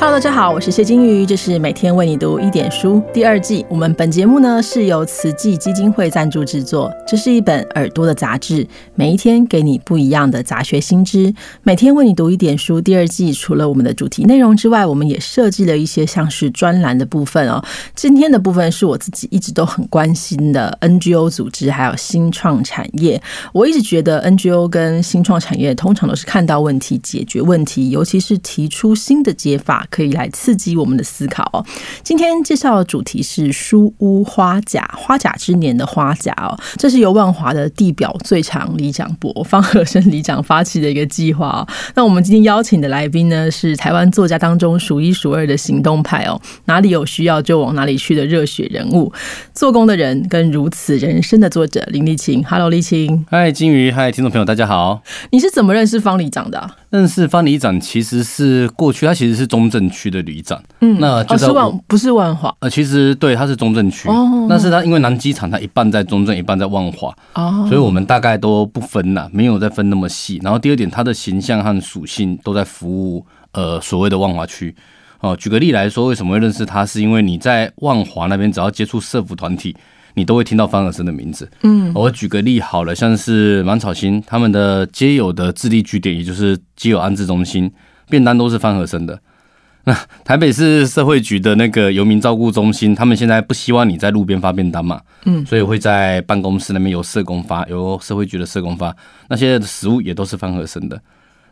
Hello，大家好，我是谢金鱼，这是每天为你读一点书第二季。我们本节目呢是由慈济基金会赞助制作，这是一本耳朵的杂志，每一天给你不一样的杂学新知。每天为你读一点书第二季，除了我们的主题内容之外，我们也设计了一些像是专栏的部分哦。今天的部分是我自己一直都很关心的 NGO 组织，还有新创产业。我一直觉得 NGO 跟新创产业通常都是看到问题解决问题，尤其是提出新的解法。可以来刺激我们的思考哦。今天介绍的主题是书屋花甲，花甲之年的花甲哦，这是由万华的地表最长里长伯方和生里长发起的一个计划哦。那我们今天邀请的来宾呢，是台湾作家当中数一数二的行动派哦，哪里有需要就往哪里去的热血人物，做工的人跟如此人生的作者林立清。Hello，立清。嗨，金鱼。嗨，听众朋友，大家好。你是怎么认识方里长的？认识方里长其实是过去，他其实是中正区的旅长。嗯，那就是万不是万华。呃，其实对，它是中正区。哦，那是他因为南机场，它一半在中正，一半在万华。哦，所以我们大概都不分了，没有再分那么细。然后第二点，它的形象和属性都在服务呃所谓的万华区。哦，举个例来说，为什么会认识他？是因为你在万华那边，只要接触社服团体。你都会听到方尔森的名字。嗯，我举个例好了，像是芒草心他们的街友的智力据点，也就是街友安置中心，便当都是方和生的。那台北市社会局的那个游民照顾中心，他们现在不希望你在路边发便当嘛，嗯，所以会在办公室那边由社工发，由社会局的社工发，那些食物也都是方和生的。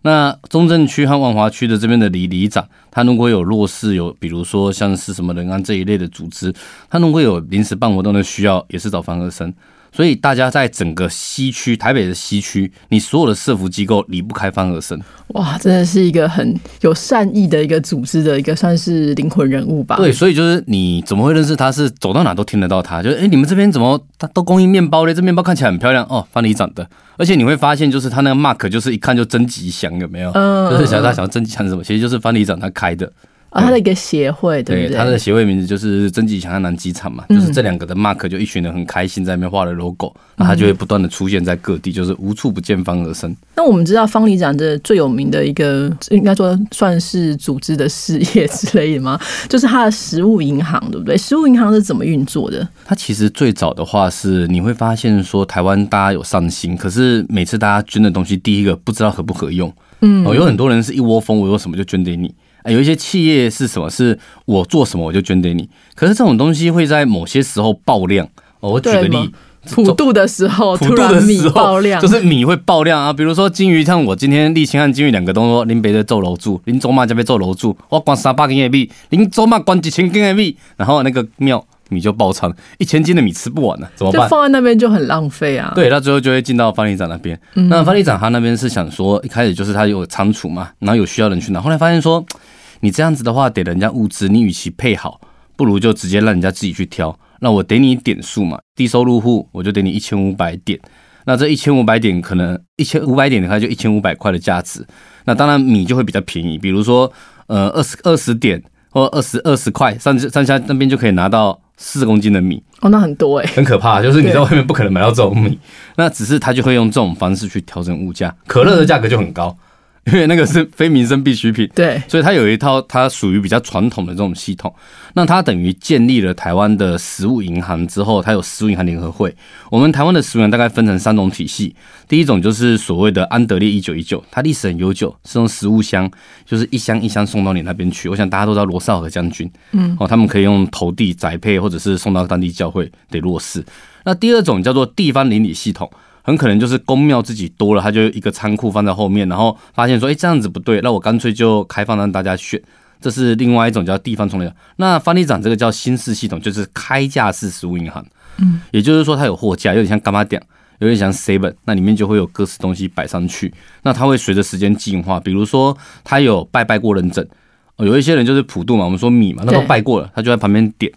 那中正区和万华区的这边的里里长，他如果有弱势，有比如说像是什么人安这一类的组织，他如果有临时办活动的需要，也是找方和生。所以大家在整个西区，台北的西区，你所有的社服机构离不开方和生。哇，真的是一个很有善意的一个组织的一个算是灵魂人物吧？对，所以就是你怎么会认识他？是走到哪都听得到他。就是哎，你们这边怎么他都供应面包嘞？这面包看起来很漂亮哦，方里长的。而且你会发现，就是他那个 mark，就是一看就真吉祥，有没有？嗯，就是想他想要真吉祥是什么？其实就是方里长他开的。他的一个协会，对他的协会名字就是曾吉强和南机场嘛，就是这两个的 mark，就一群人很开心在那边画了 logo，那他就会不断的出现在各地，就是无处不见方而生。那我们知道方里长这最有名的一个，应该说算是组织的事业之类的吗？就是他的食物银行，对不对？食物银行是怎么运作的？他其实最早的话是你会发现说，台湾大家有上心，可是每次大家捐的东西，第一个不知道合不合用，嗯，有很多人是一窝蜂，我有什么就捐给你。有一些企业是什么？是我做什么我就捐给你。可是这种东西会在某些时候爆量。我举个例，普渡的时候，普渡的时候爆量，就是米会爆量啊。比如说金鱼，像我今天立青和金鱼两个都说，林北的做楼柱，林周妈这边做楼柱，我关三百斤的米，林周妈关几千斤的米，然后那个庙。米就爆仓，一千斤的米吃不完了，怎么办？就放在那边就很浪费啊。对，那最后就会进到方里长那边。那方里长他那边是想说，一开始就是他有仓储嘛，然后有需要人去拿。后来发现说，你这样子的话，给人家物资，你与其配好，不如就直接让人家自己去挑。那我给你点数嘛，低收入户我就给你一千五百点。那这一千五百点可能一千五百点的话就一千五百块的价值。那当然米就会比较便宜，比如说呃二十二十点或二十二十块，上上下那边就可以拿到。四公斤的米哦，那很多哎，很可怕。就是你在外面不可能买到这种米，那只是他就会用这种方式去调整物价。可乐的价格就很高。因为那个是非民生必需品，对，所以它有一套它属于比较传统的这种系统。那它等于建立了台湾的食物银行之后，它有食物银行联合会。我们台湾的食物银行大概分成三种体系，第一种就是所谓的安德烈一九一九，它历史很悠久，是用食物箱，就是一箱一箱送到你那边去。我想大家都知道罗少和将军，嗯，哦，他们可以用投递宅配，或者是送到当地教会得落实。那第二种叫做地方邻里系统。很可能就是公庙自己多了，他就一个仓库放在后面，然后发现说，哎，这样子不对，那我干脆就开放让大家选。这是另外一种叫地方重量。那方里长这个叫新式系统，就是开架式食物银行。嗯，也就是说它有货架，有点像干妈店，有点像 seven，那里面就会有各式东西摆上去。那它会随着时间进化，比如说它有拜拜过认证，有一些人就是普渡嘛，我们说米嘛，那都拜过了，他就在旁边点。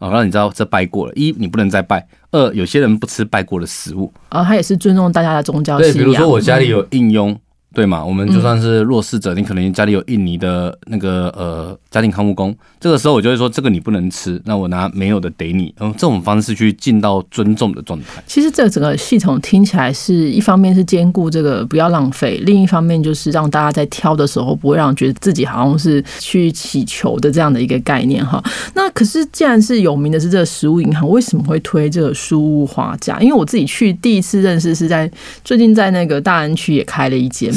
哦，让你知道这拜过了。一，你不能再拜；二，有些人不吃拜过的食物。啊，他也是尊重大家的宗教信仰对，比如说我家里有应用，对嘛？我们就算是弱势者，你可能家里有印尼的那个呃家庭看护工，这个时候我就会说这个你不能吃，那我拿没有的给你，用这种方式去尽到尊重的状态。其实这整个系统听起来是一方面是兼顾这个不要浪费，另一方面就是让大家在挑的时候不会让觉得自己好像是去乞求的这样的一个概念哈。那可是既然是有名的是这个食物银行，为什么会推这个书屋花甲？因为我自己去第一次认识是在最近在那个大安区也开了一间。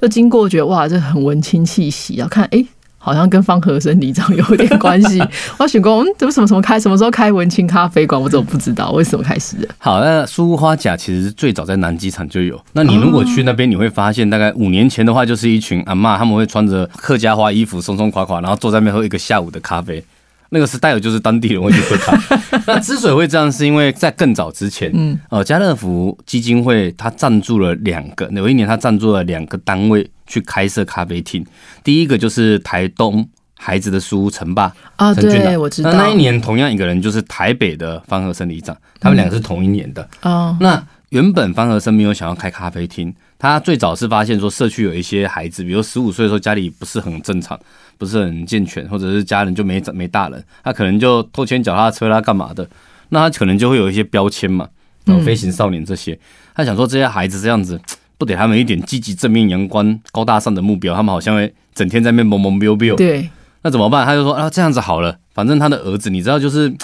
就经过觉得哇，这很文青气息啊！看哎，好像跟方和生里长有点关系。我选过，嗯，怎么什么什么开？什么时候开文青咖啡馆？我怎么不知道？为什么开始的？好，那苏屋花甲其实最早在南机场就有。那你如果去那边，你会发现，大概五年前的话，就是一群阿妈，他们会穿着客家花衣服，松松垮垮，然后坐在那边喝一个下午的咖啡。那个时代有就是当地人会去喝咖啡。那之所以会这样，是因为在更早之前，嗯，呃，家乐福基金会它赞助了两个，有一年它赞助了两个单位去开设咖啡厅。第一个就是台东孩子的书城吧啊，对，我知道。那那一年同样一个人就是台北的方和生里长，他们两个是同一年的哦。那原本方和生没有想要开咖啡厅，他最早是发现说社区有一些孩子，比如十五岁的时候家里不是很正常。不是很健全，或者是家人就没没大人，他可能就偷牵脚踏车啦，干嘛的？那他可能就会有一些标签嘛，然后飞行少年这些。他想说这些孩子这样子，不给他们一点积极、正面、阳光、高大上的目标，他们好像会整天在那边懵懵彪彪。对，那怎么办？他就说啊，这样子好了，反正他的儿子，你知道，就是，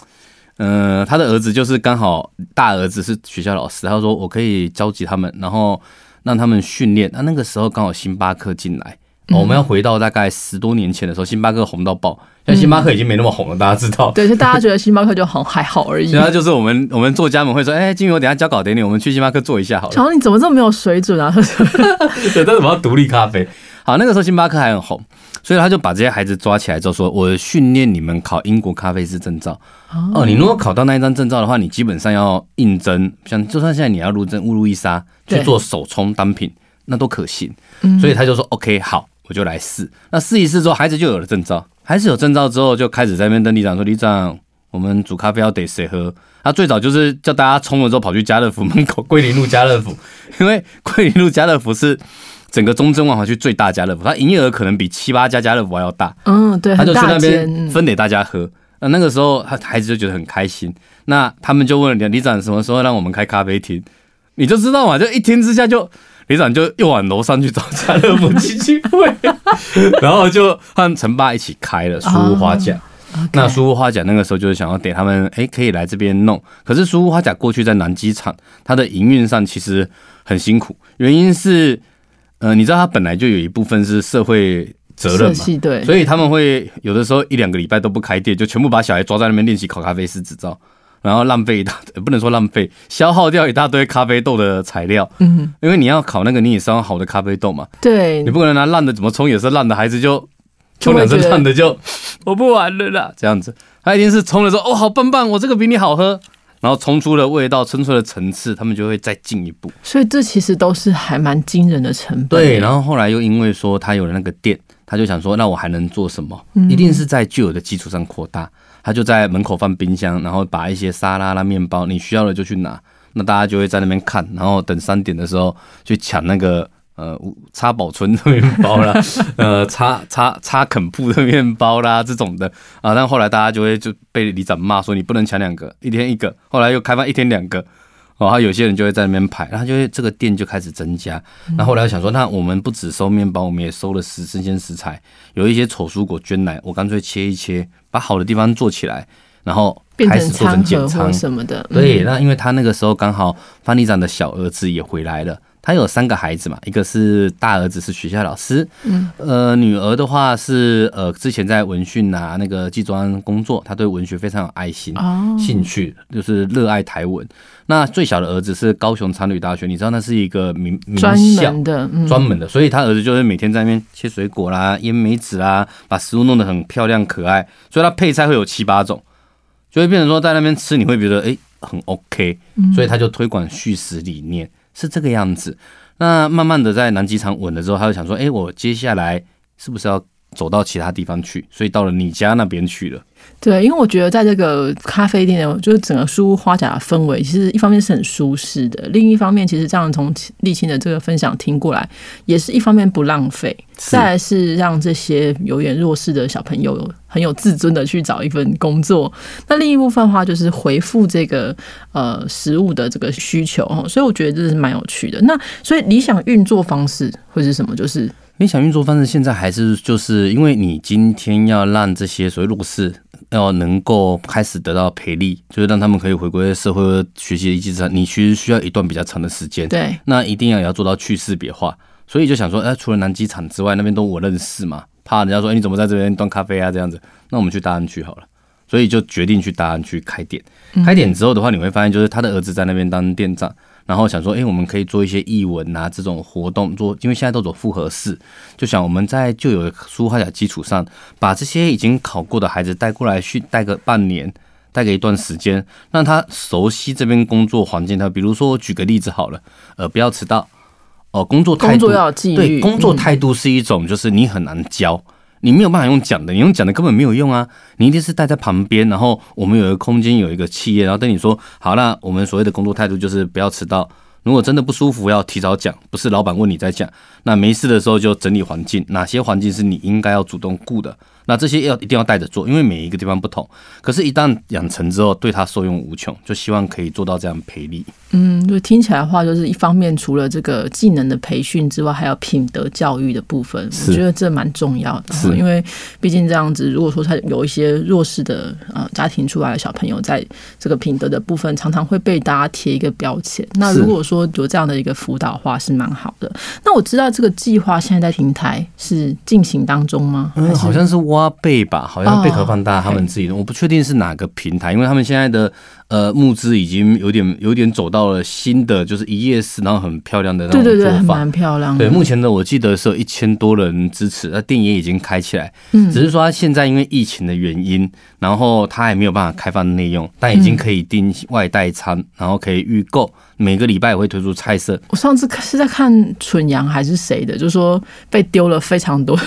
嗯，他的儿子就是刚好大儿子是学校老师，他说我可以召集他们，然后让他们训练。那那个时候刚好星巴克进来。我们要回到大概十多年前的时候，星巴克红到爆，现在星巴克已经没那么红了，大家知道。对，就大家觉得星巴克就好还好而已。现在就是我们我们作家们会说，哎，金宇，我等下交稿给你，我们去星巴克坐一下好了。乔，你怎么这么没有水准啊？对，但是我要独立咖啡。好，那个时候星巴克还很红，所以他就把这些孩子抓起来之后说，我训练你们考英国咖啡师证照。哦，你如果考到那一张证照的话，你基本上要应征，像就算现在你要入证乌路伊莎去做手冲单品，那都可行。所以他就说，OK，好。我就来试，那试一试之后，孩子就有了证照。孩子有证照之后，就开始在那边跟里长说：“里长，我们煮咖啡要得谁喝？”他最早就是叫大家冲了之后跑去家乐福门口，桂林路家乐福，因为桂林路家乐福是整个中正万华区最大家乐福，它营业额可能比七八家家乐福还要大。嗯，对，他就去那边分给大家喝。那那个时候，他孩子就觉得很开心。那他们就问李长什么时候让我们开咖啡厅？你就知道嘛，就一听之下就。李长就又往楼上去找家乐福基金会，然后就和陈爸一起开了书屋花甲。那书屋花甲那个时候就是想要给他们，哎，可以来这边弄。可是书屋花甲过去在南机场，它的营运上其实很辛苦，原因是，呃，你知道它本来就有一部分是社会责任嘛，对，所以他们会有的时候一两个礼拜都不开店，就全部把小孩抓在那边练习考咖啡师执照。然后浪费一大，不能说浪费，消耗掉一大堆咖啡豆的材料。嗯，因为你要烤那个，你也是要好的咖啡豆嘛。对，你不可能拿烂的，怎么冲也是烂的，孩子就冲两次烂的就 我不玩了啦。这样子，他一定是冲的时候，哦，好棒棒，我这个比你好喝。然后冲出了味道，冲出了层次，他们就会再进一步。所以这其实都是还蛮惊人的成本。对，然后后来又因为说他有了那个店，他就想说，那我还能做什么？一定是在旧有的基础上扩大。他就在门口放冰箱，然后把一些沙拉啦、面包，你需要的就去拿。那大家就会在那边看，然后等三点的时候去抢那个呃插保存的面包啦，呃插插插肯铺的面包啦这种的啊。但后来大家就会就被里长骂说你不能抢两个，一天一个。后来又开放一天两个。然后有些人就会在那边排，然后就会这个店就开始增加。那后来想说，那我们不只收面包，我们也收了食生鲜食材，有一些丑蔬果捐来，我干脆切一切，把好的地方做起来，然后开始做成减仓什么的。对，那因为他那个时候刚好范里长的小儿子也回来了。他有三个孩子嘛，一个是大儿子是学校老师，嗯，呃，女儿的话是呃之前在文讯啊那个技专工作，他对文学非常有爱心，哦，兴趣就是热爱台文。那最小的儿子是高雄长旅大学，你知道那是一个名名校。的，专门的，所以他儿子就是每天在那边切水果啦、腌梅子啦，把食物弄得很漂亮可爱，所以他配菜会有七八种，就会变成说在那边吃你会觉得哎很 OK，所以他就推广叙事理念。是这个样子，那慢慢的在南机场稳了之后，他就想说，哎，我接下来是不是要走到其他地方去？所以到了你家那边去了。对，因为我觉得在这个咖啡店，就是整个书屋花甲的氛围，其实一方面是很舒适的，另一方面其实这样从沥青的这个分享听过来，也是一方面不浪费，再是让这些有点弱势的小朋友很有自尊的去找一份工作。那另一部分的话，就是回复这个呃食物的这个需求哈，所以我觉得这是蛮有趣的。那所以理想运作方式会是什么？就是理想运作方式现在还是就是因为你今天要让这些所谓弱势。要能够开始得到培力，就是让他们可以回归社会学习的一技之长。你其实需要一段比较长的时间。对，那一定要也要做到去识别化。所以就想说，哎，除了南机场之外，那边都我认识嘛，怕人家说，哎，你怎么在这边端咖啡啊？这样子，那我们去大安区好了。所以就决定去大安区开店。开店之后的话，你会发现，就是他的儿子在那边当店长。然后想说，哎，我们可以做一些译文啊这种活动，做，因为现在都走复合式，就想我们在旧有的书画甲基础上，把这些已经考过的孩子带过来去，带个半年，带个一段时间，让他熟悉这边工作环境。他比如说，我举个例子好了，呃，不要迟到，哦，工作态度要纪律，对，工作态度是一种，就是你很难教。你没有办法用讲的，你用讲的根本没有用啊！你一定是待在旁边，然后我们有一个空间，有一个企业，然后对你说，好，那我们所谓的工作态度就是不要迟到。如果真的不舒服，要提早讲，不是老板问你在讲。那没事的时候就整理环境，哪些环境是你应该要主动顾的。那这些要一定要带着做，因为每一个地方不同。可是，一旦养成之后，对他受用无穷，就希望可以做到这样培力。嗯，就听起来的话，就是一方面除了这个技能的培训之外，还有品德教育的部分，我觉得这蛮重要的。是，因为毕竟这样子，如果说他有一些弱势的呃家庭出来的小朋友，在这个品德的部分，常常会被大家贴一个标签。那如果说有这样的一个辅导话，是蛮好的。那我知道这个计划现在在平台是进行当中吗？嗯，好像是。挖贝吧，好像贝壳放大他们自己的，我不确定是哪个平台，因为他们现在的呃募资已经有点有点走到了新的，就是一页式，然后很漂亮的那种做法，蛮漂亮。对，目前呢我记得是有一千多人支持，那店也已经开起来，嗯，只是说现在因为疫情的原因，然后他还没有办法开放内用，但已经可以订外带餐，然后可以预购。每个礼拜也会推出菜色。我上次是在看蠢羊还是谁的，就说被丢了非常多的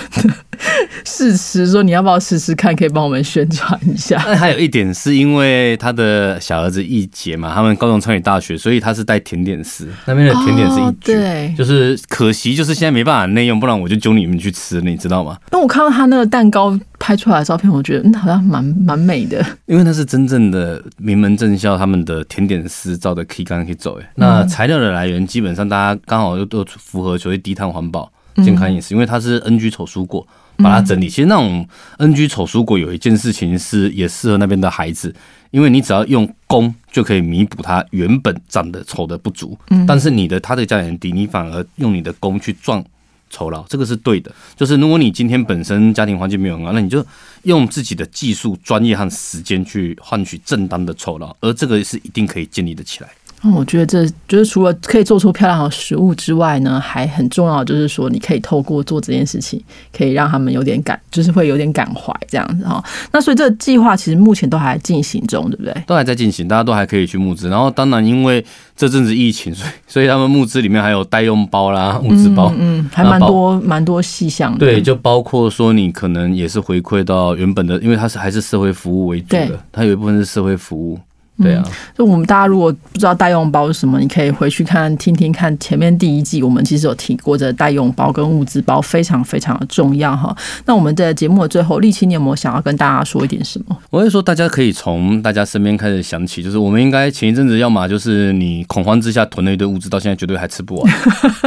试吃，说你要不要试试看，可以帮我们宣传一下。那还有一点是因为他的小儿子一杰嘛，他们高中参与大学，所以他是带甜点师，那边的甜点是一对，就是可惜就是现在没办法内用，不然我就揪你们去吃，你知道吗？因为我看到他那个蛋糕拍出来的照片，我觉得嗯好像蛮蛮美的，因为那是真正的名门正校他们的甜点师照的 K 刚可以走哎。那材料的来源基本上大家刚好又都符合所谓低碳环保、健康饮食，因为它是 NG 丑蔬果，把它整理。其实那种 NG 丑蔬果有一件事情是也适合那边的孩子，因为你只要用功就可以弥补他原本长得丑的不足。嗯，但是你的他的价钱低，你反而用你的功去赚酬劳，这个是对的。就是如果你今天本身家庭环境没有很好，那你就用自己的技术、专业和时间去换取正当的酬劳，而这个是一定可以建立的起来。我觉得这就是除了可以做出漂亮的食物之外呢，还很重要，就是说你可以透过做这件事情，可以让他们有点感，就是会有点感怀这样子哈。那所以这个计划其实目前都还进行中，对不对？都还在进行，大家都还可以去募资。然后当然因为这阵子疫情，所以所以他们募资里面还有代用包啦、物资包，嗯，还蛮多蛮多细项。对，就包括说你可能也是回馈到原本的，因为它是还是社会服务为主的，它有一部分是社会服务。对啊，就我们大家如果不知道代用包是什么，你可以回去看听听看前面第一季，我们其实有提过这代用包跟物资包非常非常的重要哈。那我们的节目的最后，立青，你有没有想要跟大家说一点什么？我会说，大家可以从大家身边开始想起，就是我们应该前一阵子要么就是你恐慌之下囤了一堆物资，到现在绝对还吃不完。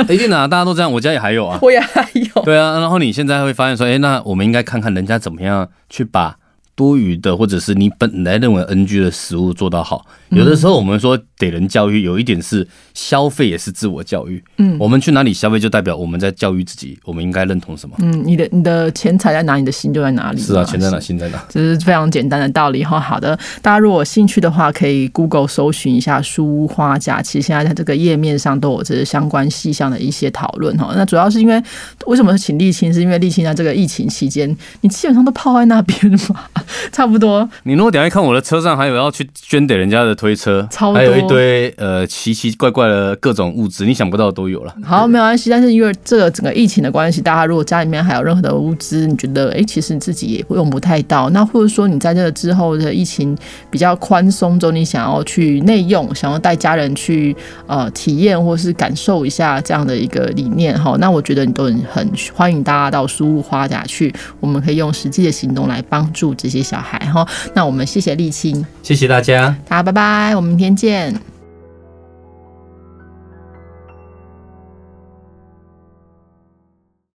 一定啊，大家都这样，我家也还有啊，我也还有。对啊，然后你现在会发现说，哎，那我们应该看看人家怎么样去把。多余的，或者是你本来认为 NG 的食物做到好，有的时候我们说给人教育，有一点是消费也是自我教育。嗯，我们去哪里消费，就代表我们在教育自己，我们应该认同什么？嗯，你的你的钱财在哪，你的心就在哪里。是啊，钱在哪，心在哪，这是非常简单的道理哈。好的，大家如果有兴趣的话，可以 Google 搜寻一下书花甲，其实现在在这个页面上都有这些相关细项的一些讨论哈。那主要是因为为什么是请沥青？是因为沥青在这个疫情期间，你基本上都泡在那边嘛。差不多。你如果等下看我的车上还有要去捐给人家的推车，超还有一堆呃奇奇怪怪的各种物资，你想不到都有了。好，没有关系。但是因为这个整个疫情的关系，大家如果家里面还有任何的物资，你觉得哎，其实自己也用不太到，那或者说你在这个之后的疫情比较宽松中，你想要去内用，想要带家人去呃体验或是感受一下这样的一个理念哈，那我觉得你都很很欢迎大家到书屋花甲去，我们可以用实际的行动来帮助这些小孩哈。那我们谢谢沥青，谢谢大家，大家拜，拜拜，我们明天见。